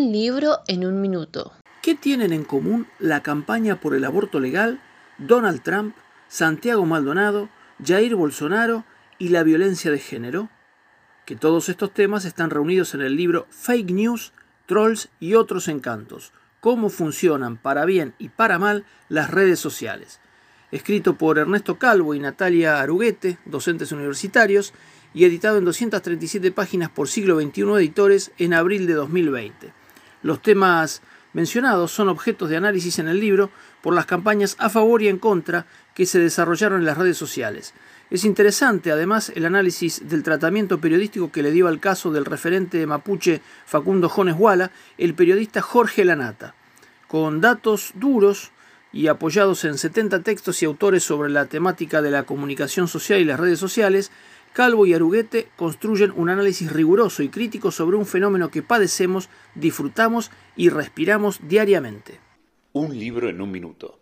Un libro en un minuto. ¿Qué tienen en común la campaña por el aborto legal, Donald Trump, Santiago Maldonado, Jair Bolsonaro y la violencia de género? Que todos estos temas están reunidos en el libro Fake News, Trolls y otros encantos. Cómo funcionan para bien y para mal las redes sociales. Escrito por Ernesto Calvo y Natalia Aruguete, docentes universitarios, y editado en 237 páginas por siglo XXI editores en abril de 2020. Los temas mencionados son objetos de análisis en el libro por las campañas a favor y en contra que se desarrollaron en las redes sociales. Es interesante además el análisis del tratamiento periodístico que le dio al caso del referente mapuche Facundo Jones Walla, el periodista Jorge Lanata, con datos duros y apoyados en 70 textos y autores sobre la temática de la comunicación social y las redes sociales, Calvo y Aruguete construyen un análisis riguroso y crítico sobre un fenómeno que padecemos, disfrutamos y respiramos diariamente. Un libro en un minuto